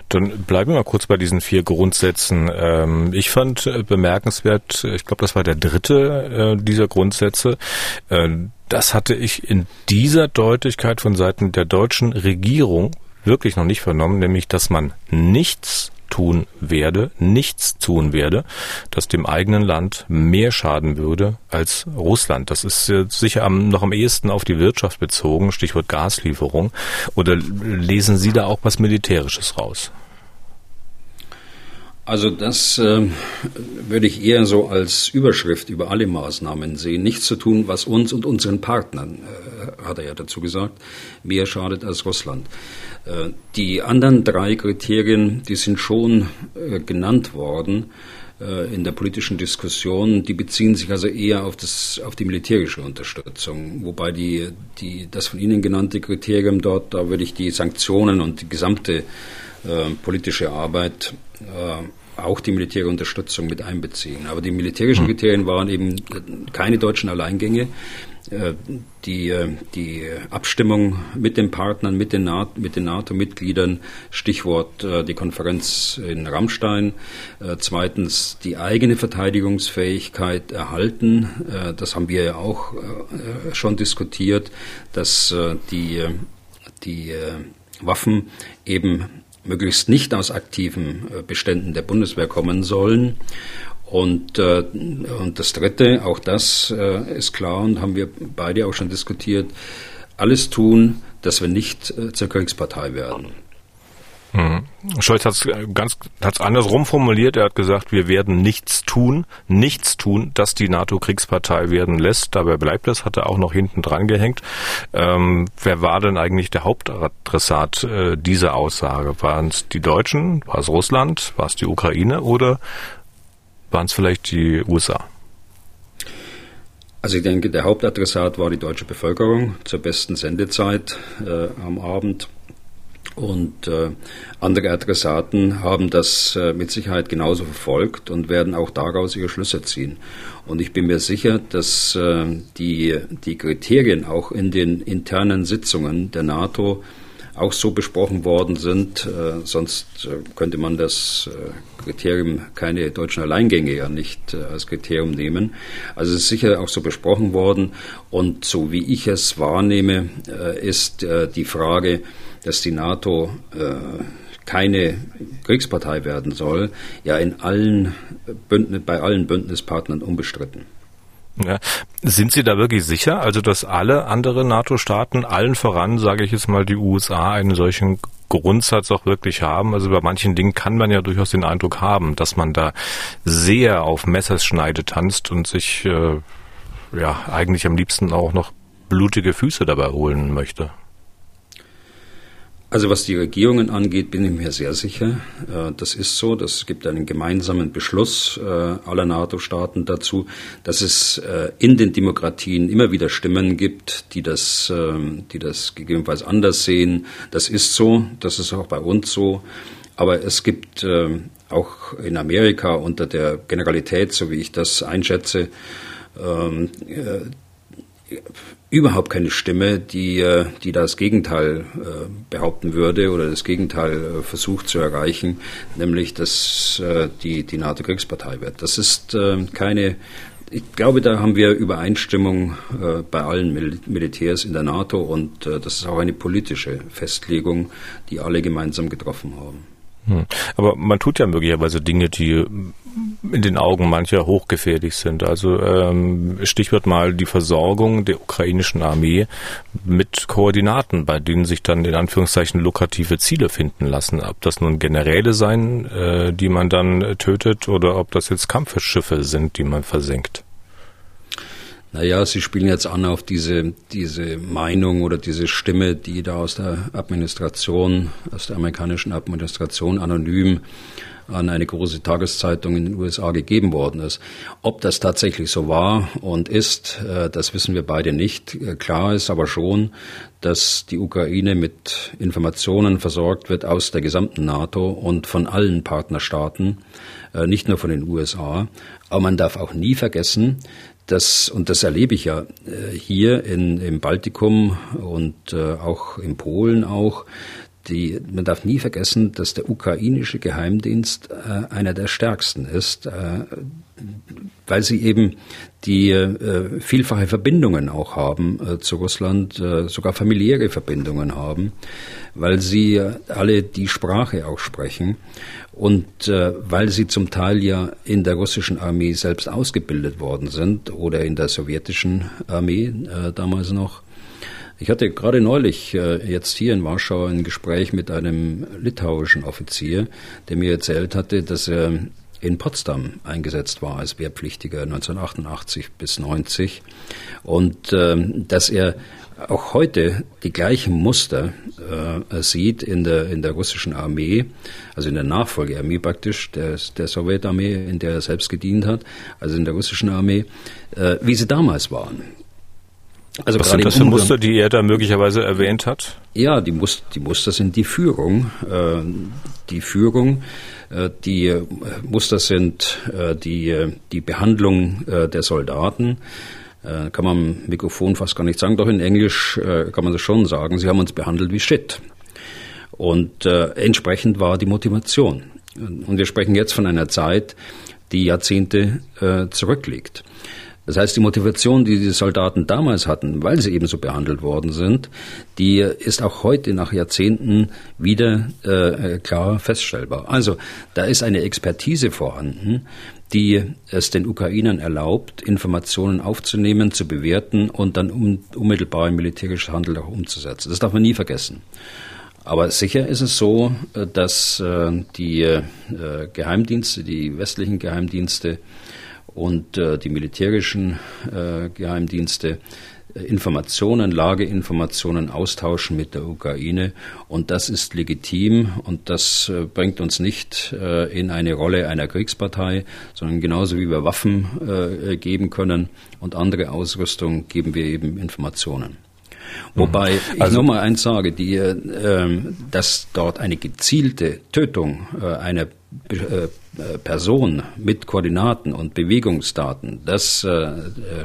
Dann bleiben wir mal kurz bei diesen vier Grundsätzen. Ähm, ich fand äh, bemerkenswert, ich glaube, das war der dritte äh, dieser Grundsätze. Das hatte ich in dieser Deutlichkeit von Seiten der deutschen Regierung wirklich noch nicht vernommen, nämlich, dass man nichts tun werde, nichts tun werde, das dem eigenen Land mehr schaden würde als Russland. Das ist sicher am, noch am ehesten auf die Wirtschaft bezogen, Stichwort Gaslieferung. Oder lesen Sie da auch was Militärisches raus? Also das äh, würde ich eher so als Überschrift über alle Maßnahmen sehen. Nichts zu tun, was uns und unseren Partnern, äh, hat er ja dazu gesagt, mehr schadet als Russland. Äh, die anderen drei Kriterien, die sind schon äh, genannt worden äh, in der politischen Diskussion. Die beziehen sich also eher auf, das, auf die militärische Unterstützung. Wobei die, die, das von Ihnen genannte Kriterium dort, da würde ich die Sanktionen und die gesamte politische Arbeit äh, auch die militärische Unterstützung mit einbeziehen. Aber die militärischen hm. Kriterien waren eben keine deutschen Alleingänge. Äh, die, äh, die Abstimmung mit den Partnern, mit den, mit den NATO-Mitgliedern, Stichwort die Konferenz in Rammstein. Zweitens die eigene Verteidigungsfähigkeit erhalten. Das haben wir ja auch schon diskutiert, dass die, die Waffen eben möglichst nicht aus aktiven Beständen der Bundeswehr kommen sollen. Und, äh, und das Dritte, auch das äh, ist klar und haben wir beide auch schon diskutiert, alles tun, dass wir nicht äh, zur Kriegspartei werden. Mhm. Scholz hat es ganz hat's andersrum formuliert. Er hat gesagt, wir werden nichts tun, nichts tun, dass die NATO Kriegspartei werden lässt. Dabei bleibt es, hat er auch noch hinten dran gehängt. Ähm, wer war denn eigentlich der Hauptadressat äh, dieser Aussage? Waren es die Deutschen, war es Russland, war es die Ukraine oder waren es vielleicht die USA? Also ich denke, der Hauptadressat war die deutsche Bevölkerung zur besten Sendezeit äh, am Abend. Und äh, andere Adressaten haben das äh, mit Sicherheit genauso verfolgt und werden auch daraus ihre Schlüsse ziehen. Und ich bin mir sicher, dass äh, die, die Kriterien auch in den internen Sitzungen der NATO auch so besprochen worden sind. Äh, sonst äh, könnte man das äh, Kriterium keine deutschen Alleingänge ja nicht äh, als Kriterium nehmen. Also es ist sicher auch so besprochen worden. Und so wie ich es wahrnehme, ist die Frage, dass die NATO keine Kriegspartei werden soll, ja in allen Bündnis, bei allen Bündnispartnern unbestritten. Ja. Sind Sie da wirklich sicher, also dass alle anderen NATO-Staaten, allen voran, sage ich jetzt mal, die USA, einen solchen Grundsatz auch wirklich haben? Also bei manchen Dingen kann man ja durchaus den Eindruck haben, dass man da sehr auf Messerschneide tanzt und sich äh, ja eigentlich am liebsten auch noch blutige Füße dabei holen möchte. Also was die Regierungen angeht, bin ich mir sehr sicher. Äh, das ist so. Es gibt einen gemeinsamen Beschluss äh, aller NATO-Staaten dazu, dass es äh, in den Demokratien immer wieder Stimmen gibt, die das, ähm, die das gegebenenfalls anders sehen. Das ist so. Das ist auch bei uns so. Aber es gibt auch in Amerika unter der Generalität, so wie ich das einschätze, ähm, überhaupt keine Stimme, die, äh, die das Gegenteil äh, behaupten würde oder das Gegenteil äh, versucht zu erreichen, nämlich dass die, die NATO-Kriegspartei wird. Das ist keine, ich glaube, da haben wir Übereinstimmung bei allen Mil Militärs in der NATO und das ist auch eine politische Festlegung, die alle gemeinsam getroffen haben. Hm. Aber man tut ja möglicherweise Dinge, die in den Augen mancher hochgefährlich sind. Also ähm, Stichwort mal die Versorgung der ukrainischen Armee mit Koordinaten, bei denen sich dann in Anführungszeichen lukrative Ziele finden lassen. Ob das nun Generäle sein, äh, die man dann tötet, oder ob das jetzt Kampfschiffe sind, die man versenkt. Naja, Sie spielen jetzt an auf diese, diese Meinung oder diese Stimme, die da aus der Administration, aus der amerikanischen Administration anonym an eine große Tageszeitung in den USA gegeben worden ist. Ob das tatsächlich so war und ist, äh, das wissen wir beide nicht. Äh, klar ist aber schon, dass die Ukraine mit Informationen versorgt wird aus der gesamten NATO und von allen Partnerstaaten, äh, nicht nur von den USA. Aber man darf auch nie vergessen, das, und das erlebe ich ja hier in, im Baltikum und auch in Polen auch, die, man darf nie vergessen, dass der ukrainische Geheimdienst äh, einer der stärksten ist, äh, weil sie eben die äh, vielfache Verbindungen auch haben äh, zu Russland, äh, sogar familiäre Verbindungen haben, weil sie alle die Sprache auch sprechen und äh, weil sie zum Teil ja in der russischen Armee selbst ausgebildet worden sind oder in der sowjetischen Armee äh, damals noch. Ich hatte gerade neulich äh, jetzt hier in Warschau ein Gespräch mit einem litauischen Offizier, der mir erzählt hatte, dass er in Potsdam eingesetzt war als Wehrpflichtiger 1988 bis 90 und äh, dass er auch heute die gleichen Muster äh, sieht in der, in der russischen Armee, also in der Nachfolgearmee praktisch, der, der Sowjetarmee, in der er selbst gedient hat, also in der russischen Armee, äh, wie sie damals waren. Also Was sind das für Muster, die er da möglicherweise erwähnt hat? Ja, die, Muster, die Muster sind die Führung, äh, die Führung. Die Muster sind die, die Behandlung der Soldaten. Kann man im Mikrofon fast gar nicht sagen, doch in Englisch kann man das schon sagen. Sie haben uns behandelt wie Shit. Und entsprechend war die Motivation. Und wir sprechen jetzt von einer Zeit, die Jahrzehnte zurückliegt. Das heißt, die Motivation, die die Soldaten damals hatten, weil sie eben so behandelt worden sind, die ist auch heute nach Jahrzehnten wieder äh, klar feststellbar. Also da ist eine Expertise vorhanden, die es den Ukrainern erlaubt, Informationen aufzunehmen, zu bewerten und dann um, unmittelbar im militärischen Handel auch umzusetzen. Das darf man nie vergessen. Aber sicher ist es so, äh, dass äh, die äh, Geheimdienste, die westlichen Geheimdienste, und äh, die militärischen äh, Geheimdienste äh, Informationen, Lageinformationen austauschen mit der Ukraine. Und das ist legitim und das äh, bringt uns nicht äh, in eine Rolle einer Kriegspartei, sondern genauso wie wir Waffen äh, geben können und andere Ausrüstung, geben wir eben Informationen. Wobei ich also, nochmal eins sage, die, äh, dass dort eine gezielte Tötung äh, einer Person mit Koordinaten und Bewegungsdaten, das äh,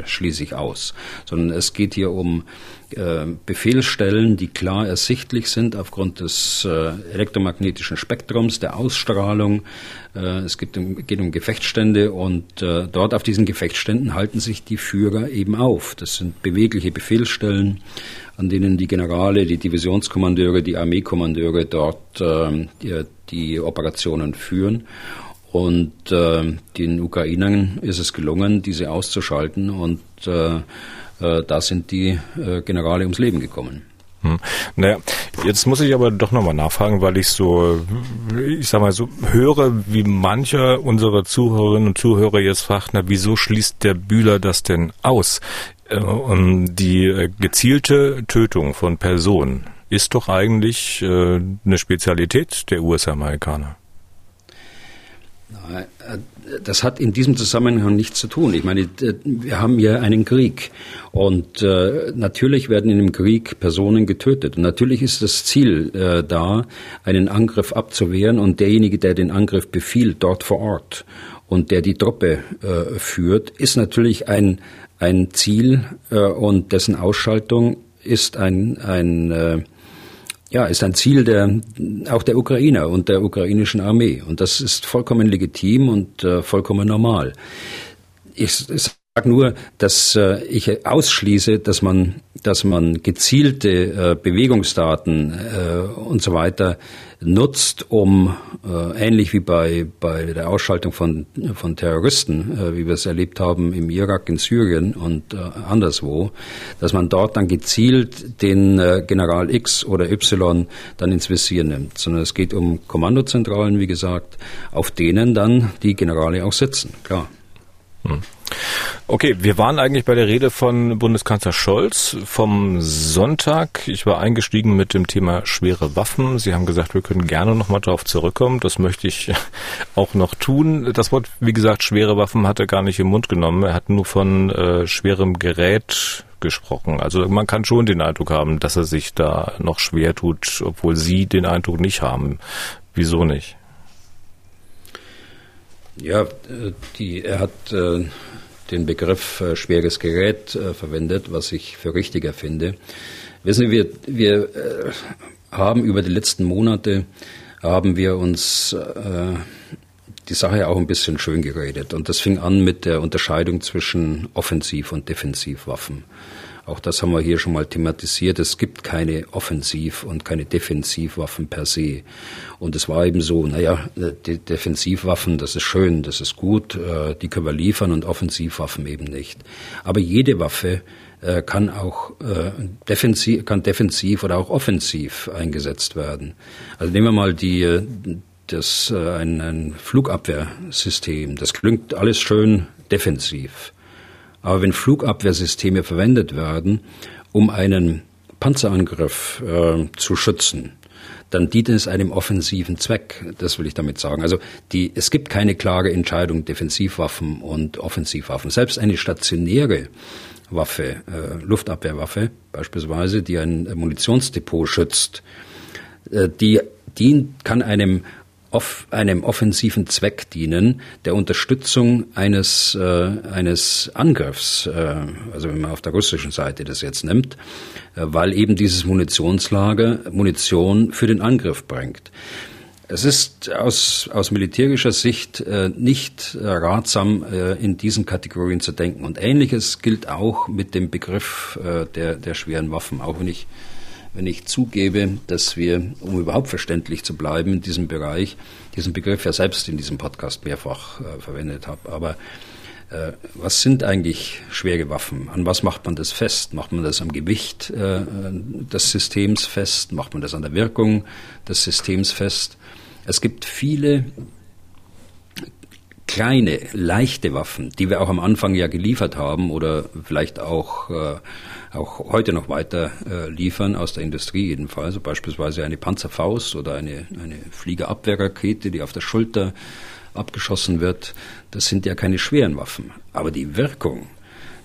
schließe ich aus, sondern es geht hier um äh, Befehlsstellen, die klar ersichtlich sind aufgrund des äh, elektromagnetischen Spektrums, der Ausstrahlung. Äh, es gibt, geht um Gefechtsstände und äh, dort auf diesen Gefechtsständen halten sich die Führer eben auf. Das sind bewegliche Befehlsstellen an denen die Generale, die Divisionskommandeure, die Armeekommandeure dort äh, die, die Operationen führen. Und äh, den Ukrainern ist es gelungen, diese auszuschalten und äh, äh, da sind die äh, Generale ums Leben gekommen. Hm. Naja, jetzt muss ich aber doch nochmal nachfragen, weil ich so, ich sag mal so, höre, wie mancher unserer Zuhörerinnen und Zuhörer jetzt fragt, na, wieso schließt der Bühler das denn aus? Äh, die äh, gezielte Tötung von Personen ist doch eigentlich äh, eine Spezialität der US-Amerikaner. Das hat in diesem Zusammenhang nichts zu tun. Ich meine, wir haben ja einen Krieg und äh, natürlich werden in dem Krieg Personen getötet. Und natürlich ist das Ziel äh, da, einen Angriff abzuwehren und derjenige, der den Angriff befiehlt, dort vor Ort und der die Truppe äh, führt, ist natürlich ein, ein Ziel äh, und dessen Ausschaltung ist ein, ein äh, ja, ist ein Ziel der, auch der Ukrainer und der ukrainischen Armee. Und das ist vollkommen legitim und äh, vollkommen normal. Ich, ich sage nur, dass äh, ich ausschließe, dass man, dass man gezielte äh, Bewegungsdaten äh, und so weiter nutzt, um äh, ähnlich wie bei, bei der Ausschaltung von, von Terroristen, wie wir es erlebt haben im Irak, in Syrien und anderswo, dass man dort dann gezielt den General X oder Y dann ins Visier nimmt, sondern es geht um Kommandozentralen, wie gesagt, auf denen dann die Generale auch sitzen, klar. Hm. Okay, wir waren eigentlich bei der Rede von Bundeskanzler Scholz vom Sonntag. Ich war eingestiegen mit dem Thema schwere Waffen. Sie haben gesagt, wir können gerne nochmal darauf zurückkommen. Das möchte ich auch noch tun. Das Wort, wie gesagt, schwere Waffen hat er gar nicht im Mund genommen. Er hat nur von äh, schwerem Gerät gesprochen. Also man kann schon den Eindruck haben, dass er sich da noch schwer tut, obwohl Sie den Eindruck nicht haben. Wieso nicht? Ja, äh, die, er hat äh, den Begriff äh, schweres Gerät äh, verwendet, was ich für richtiger finde. Wissen Sie, wir, wir äh, haben über die letzten Monate haben wir uns die Sache auch ein bisschen schön geredet. Und das fing an mit der Unterscheidung zwischen Offensiv- und Defensivwaffen. Auch das haben wir hier schon mal thematisiert. Es gibt keine Offensiv- und keine Defensivwaffen per se. Und es war eben so, naja, die Defensivwaffen, das ist schön, das ist gut, äh, die können wir liefern und Offensivwaffen eben nicht. Aber jede Waffe äh, kann auch äh, defensiv, kann defensiv oder auch offensiv eingesetzt werden. Also nehmen wir mal die, das, ein, ein Flugabwehrsystem. Das klingt alles schön defensiv. Aber wenn Flugabwehrsysteme verwendet werden, um einen Panzerangriff äh, zu schützen, dann dient es einem offensiven Zweck. Das will ich damit sagen. Also die, es gibt keine klare Entscheidung Defensivwaffen und Offensivwaffen. Selbst eine stationäre Waffe, äh, Luftabwehrwaffe beispielsweise, die ein Munitionsdepot schützt, äh, die dient, kann einem off einem offensiven Zweck dienen, der Unterstützung eines, äh, eines Angriffs, äh, also wenn man auf der russischen Seite das jetzt nimmt, äh, weil eben dieses Munitionslager Munition für den Angriff bringt. Es ist aus, aus militärischer Sicht äh, nicht äh, ratsam, äh, in diesen Kategorien zu denken. Und Ähnliches gilt auch mit dem Begriff äh, der, der schweren Waffen. Auch wenn ich, wenn ich zugebe, dass wir, um überhaupt verständlich zu bleiben in diesem Bereich, diesen Begriff ja selbst in diesem Podcast mehrfach äh, verwendet habe. Aber äh, was sind eigentlich schwere Waffen? An was macht man das fest? Macht man das am Gewicht des Systems fest? Macht man das an der Wirkung des Systems fest? Es gibt viele kleine, leichte Waffen, die wir auch am Anfang ja geliefert haben oder vielleicht auch, äh, auch heute noch weiter äh, liefern, aus der Industrie jedenfalls, also beispielsweise eine Panzerfaust oder eine, eine Fliegerabwehrrakete, die auf der Schulter abgeschossen wird. Das sind ja keine schweren Waffen. Aber die Wirkung,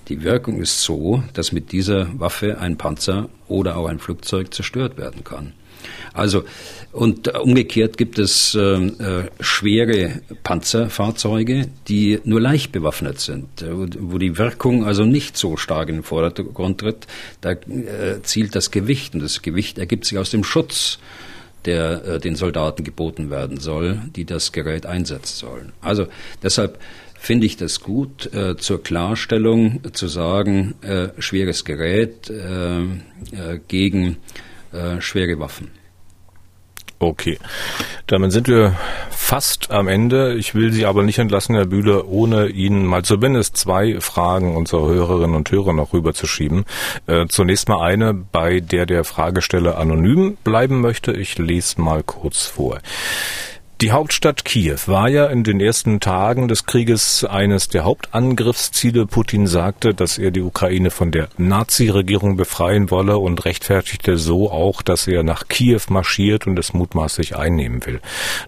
die Wirkung ist so, dass mit dieser Waffe ein Panzer oder auch ein Flugzeug zerstört werden kann. Also und umgekehrt gibt es äh, äh, schwere Panzerfahrzeuge, die nur leicht bewaffnet sind, äh, wo die Wirkung also nicht so stark in den Vordergrund tritt. Da äh, zielt das Gewicht und das Gewicht ergibt sich aus dem Schutz der äh, den Soldaten geboten werden soll, die das Gerät einsetzen sollen. Also deshalb finde ich das gut, äh, zur Klarstellung zu sagen, äh, schweres Gerät äh, äh gegen äh, schwere Waffen. Okay, damit sind wir fast am Ende. Ich will Sie aber nicht entlassen, Herr Bühler, ohne Ihnen mal zumindest zwei Fragen unserer Hörerinnen und Hörer noch rüberzuschieben. Äh, zunächst mal eine, bei der der Fragesteller anonym bleiben möchte. Ich lese mal kurz vor. Die Hauptstadt Kiew war ja in den ersten Tagen des Krieges eines der Hauptangriffsziele. Putin sagte, dass er die Ukraine von der Nazi-Regierung befreien wolle und rechtfertigte so auch, dass er nach Kiew marschiert und es mutmaßlich einnehmen will.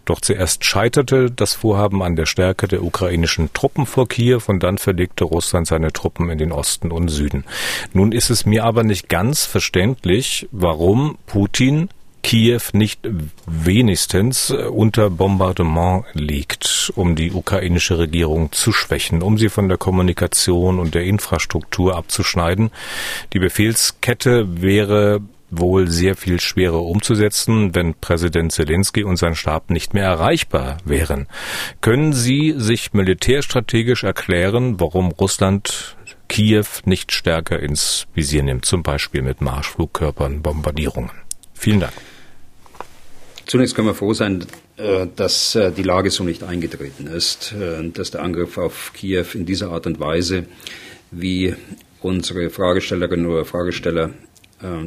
Doch zuerst scheiterte das Vorhaben an der Stärke der ukrainischen Truppen vor Kiew und dann verlegte Russland seine Truppen in den Osten und Süden. Nun ist es mir aber nicht ganz verständlich, warum Putin Kiew nicht wenigstens unter Bombardement liegt, um die ukrainische Regierung zu schwächen, um sie von der Kommunikation und der Infrastruktur abzuschneiden. Die Befehlskette wäre wohl sehr viel schwerer umzusetzen, wenn Präsident Zelensky und sein Stab nicht mehr erreichbar wären. Können Sie sich militärstrategisch erklären, warum Russland Kiew nicht stärker ins Visier nimmt, zum Beispiel mit Marschflugkörpern, Bombardierungen? Vielen Dank. Zunächst können wir froh sein, äh, dass äh, die Lage so nicht eingetreten ist, äh, dass der Angriff auf Kiew in dieser Art und Weise, wie unsere Fragestellerin oder Fragesteller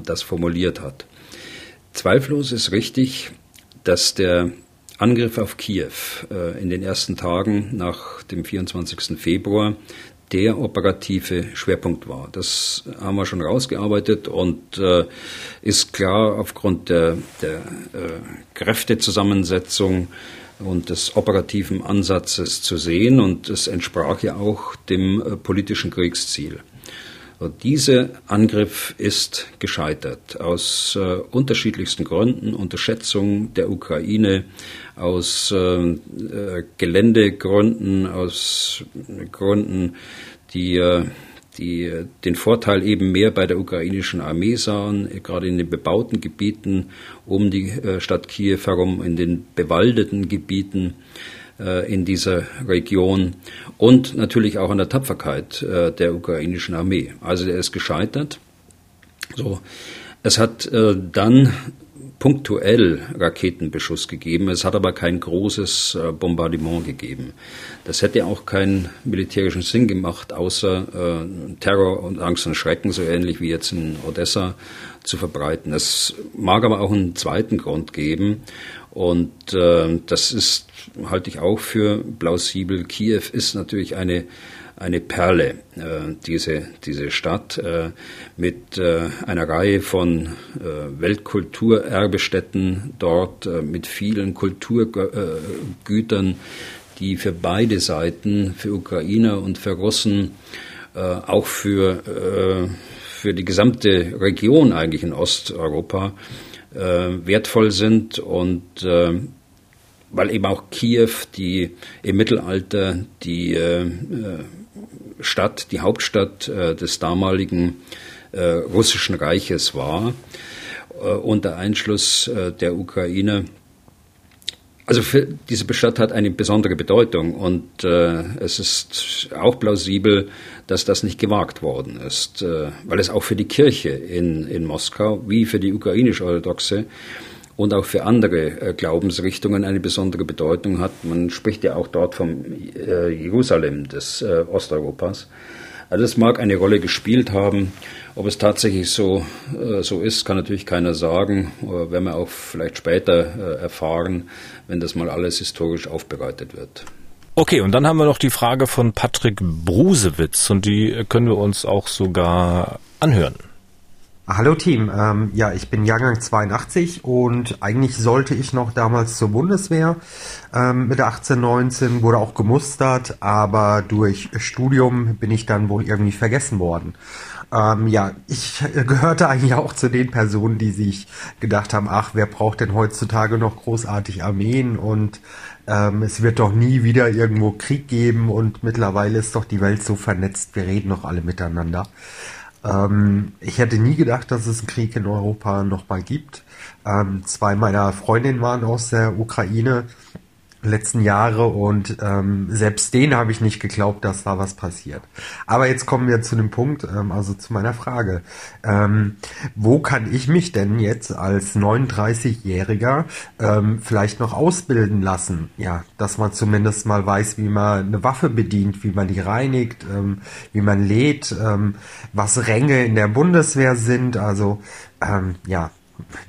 das formuliert hat. Zweifellos ist richtig, dass der Angriff auf Kiew in den ersten Tagen nach dem 24. Februar der operative Schwerpunkt war. Das haben wir schon rausgearbeitet und äh, ist klar aufgrund der, der äh, Kräftezusammensetzung und des operativen Ansatzes zu sehen und es entsprach ja auch dem äh, politischen Kriegsziel. Dieser Angriff ist gescheitert aus äh, unterschiedlichsten Gründen, Unterschätzung der Ukraine, aus äh, äh, Geländegründen, aus Gründen, die, äh, die den Vorteil eben mehr bei der ukrainischen Armee sahen, gerade in den bebauten Gebieten um die äh, Stadt Kiew herum, in den bewaldeten Gebieten. äh, in dieser Region und natürlich auch an der Tapferkeit äh, der ukrainischen Armee. Also der ist gescheitert. So. Es hat äh, dann punktuell Raketenbeschuss gegeben. Es hat aber kein großes äh, Bombardement gegeben. Das hätte auch keinen militärischen Sinn gemacht, außer äh, Terror und Angst und Schrecken, so ähnlich wie jetzt in Odessa, zu verbreiten. Es mag aber auch einen zweiten Grund geben. Und äh, das ist, halte ich auch für plausibel. Kiew ist natürlich eine eine Perle, äh, diese, diese Stadt äh, mit äh, einer Reihe von äh, Weltkulturerbestätten dort, äh, mit vielen Kulturgütern, die für beide Seiten, für Ukrainer und für Russen, äh, auch für, für die gesamte Region eigentlich in Osteuropa wertvoll sind und weil eben auch Kiew, die im Mittelalter die äh, Stadt, die Hauptstadt äh, des damaligen äh, russischen Reiches war, äh, unter Einschluss äh, der Ukraine. Also für diese Stadt hat eine besondere Bedeutung und äh, es ist auch plausibel, dass das nicht gewagt worden ist, äh, weil es auch für die Kirche in, in Moskau wie für die ukrainisch-orthodoxe und auch für andere äh, Glaubensrichtungen eine besondere Bedeutung hat. Man spricht ja auch dort vom äh, Jerusalem des Osteuropas. Also das mag eine Rolle gespielt haben. Ob es tatsächlich so, so ist, kann natürlich keiner sagen. Werden wir auch vielleicht später erfahren, wenn das mal alles historisch aufbereitet wird. Okay, und dann haben wir noch die Frage von Patrick Brusewitz und die können wir uns auch sogar anhören. Hallo Team, ähm, ja, ich bin Jahrgang 82 und eigentlich sollte ich noch damals zur Bundeswehr ähm, mit 18, 19, wurde auch gemustert, aber durch Studium bin ich dann wohl irgendwie vergessen worden. Ähm, ja, ich gehörte eigentlich auch zu den Personen, die sich gedacht haben, ach, wer braucht denn heutzutage noch großartig Armeen und ähm, es wird doch nie wieder irgendwo Krieg geben und mittlerweile ist doch die Welt so vernetzt, wir reden doch alle miteinander. Ähm, ich hätte nie gedacht, dass es einen Krieg in Europa noch mal gibt. Ähm, zwei meiner Freundinnen waren aus der Ukraine letzten Jahre und ähm, selbst denen habe ich nicht geglaubt, dass da was passiert. Aber jetzt kommen wir zu dem Punkt, ähm, also zu meiner Frage. Ähm, wo kann ich mich denn jetzt als 39-Jähriger ähm, vielleicht noch ausbilden lassen? Ja, dass man zumindest mal weiß, wie man eine Waffe bedient, wie man die reinigt, ähm, wie man lädt, ähm, was Ränge in der Bundeswehr sind. Also ähm, ja,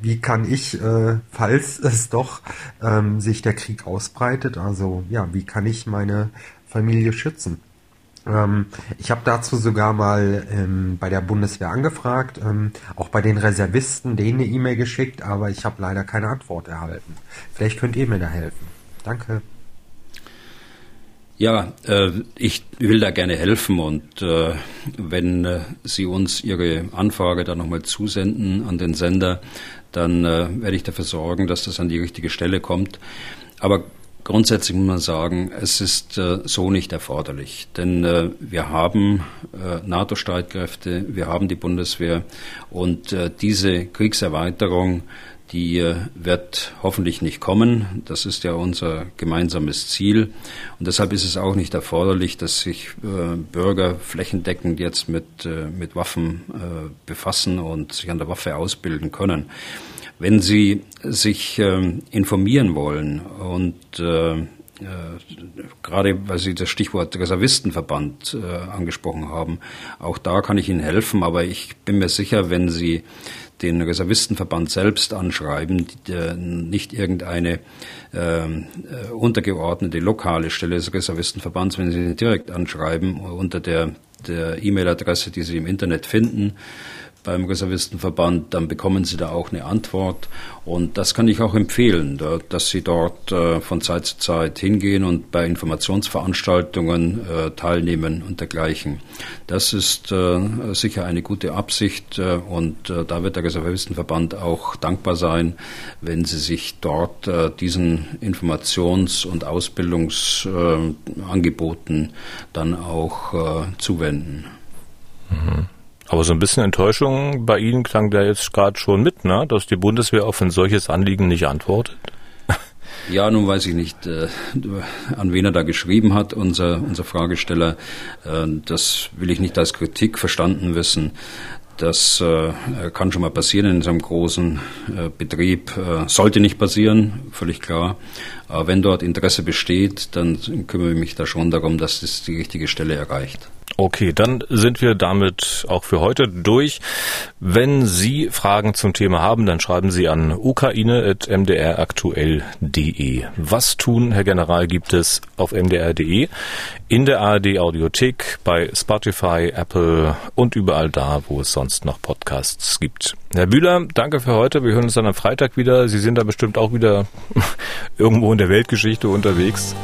wie kann ich, äh, falls es doch ähm, sich der Krieg ausbreitet, also ja, wie kann ich meine Familie schützen? Ähm, ich habe dazu sogar mal ähm, bei der Bundeswehr angefragt, ähm, auch bei den Reservisten denen eine E-Mail geschickt, aber ich habe leider keine Antwort erhalten. Vielleicht könnt ihr mir da helfen. Danke. Ja, äh, ich will da gerne helfen und äh, wenn äh, Sie uns Ihre Anfrage dann nochmal zusenden an den Sender, dann werde ich dafür sorgen, dass das an die richtige Stelle kommt. Aber grundsätzlich muss man sagen, es ist so nicht erforderlich, denn wir haben NATO-Streitkräfte, wir haben die Bundeswehr und diese Kriegserweiterung die äh, wird hoffentlich nicht kommen. Das ist ja unser gemeinsames Ziel. Und deshalb ist es auch nicht erforderlich, dass sich äh, Bürger flächendeckend jetzt mit, äh, mit Waffen befassen und sich an der Waffe ausbilden können. Wenn Sie sich ähm, informieren wollen und gerade weil Sie das Stichwort Reservistenverband angesprochen haben, auch da kann ich Ihnen helfen, aber ich bin mir sicher, wenn Sie den Reservistenverband selbst anschreiben, die, nicht irgendeine ähm, äh, untergeordnete lokale Stelle des Reservistenverbands, wenn Sie ihn direkt anschreiben unter der der E-Mail-Adresse, die Sie im Internet finden, beim Reservistenverband, dann bekommen Sie da auch eine Antwort. Und das kann ich auch empfehlen, dass Sie dort äh, von Zeit zu Zeit hingehen und bei Informationsveranstaltungen äh, teilnehmen und dergleichen. Das ist äh, sicher eine gute Absicht und da wird der Reservistenverband auch dankbar sein, wenn Sie sich dort diesen Informations- und Ausbildungsangeboten dann auch zuwenden. Mhm. Aber so ein bisschen Enttäuschung bei Ihnen klang da jetzt gerade schon mit, ne? dass die Bundeswehr auf ein solches Anliegen nicht antwortet. Ja, nun weiß ich nicht, äh, an wen er da geschrieben hat, unser, unser Fragesteller. Äh, das will ich nicht als Kritik verstanden wissen. Das äh, kann schon mal passieren in so einem großen äh, Betrieb. Äh, sollte nicht passieren, völlig klar. Aber wenn dort Interesse besteht, dann kümmere ich mich da schon darum, dass das die richtige Stelle erreicht. Okay, dann sind wir damit auch für heute durch. Wenn Sie Fragen zum Thema haben, dann schreiben Sie an ukraine.mdraktuell.de. Was tun, Herr General, gibt es auf mdr.de, in der ARD Audiothek, bei Spotify, Apple und überall da, wo es sonst noch Podcasts gibt. Herr Bühler, danke für heute. Wir hören uns dann am Freitag wieder. Sie sind da bestimmt auch wieder irgendwo in der Weltgeschichte unterwegs.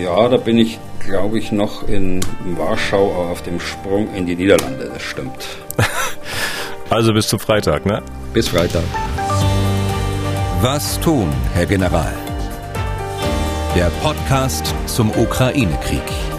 Ja, da bin ich glaube ich, noch in Warschau auf dem Sprung in die Niederlande. Das stimmt. also bis zum Freitag, ne? Bis Freitag. Was tun, Herr General? Der Podcast zum Ukraine-Krieg.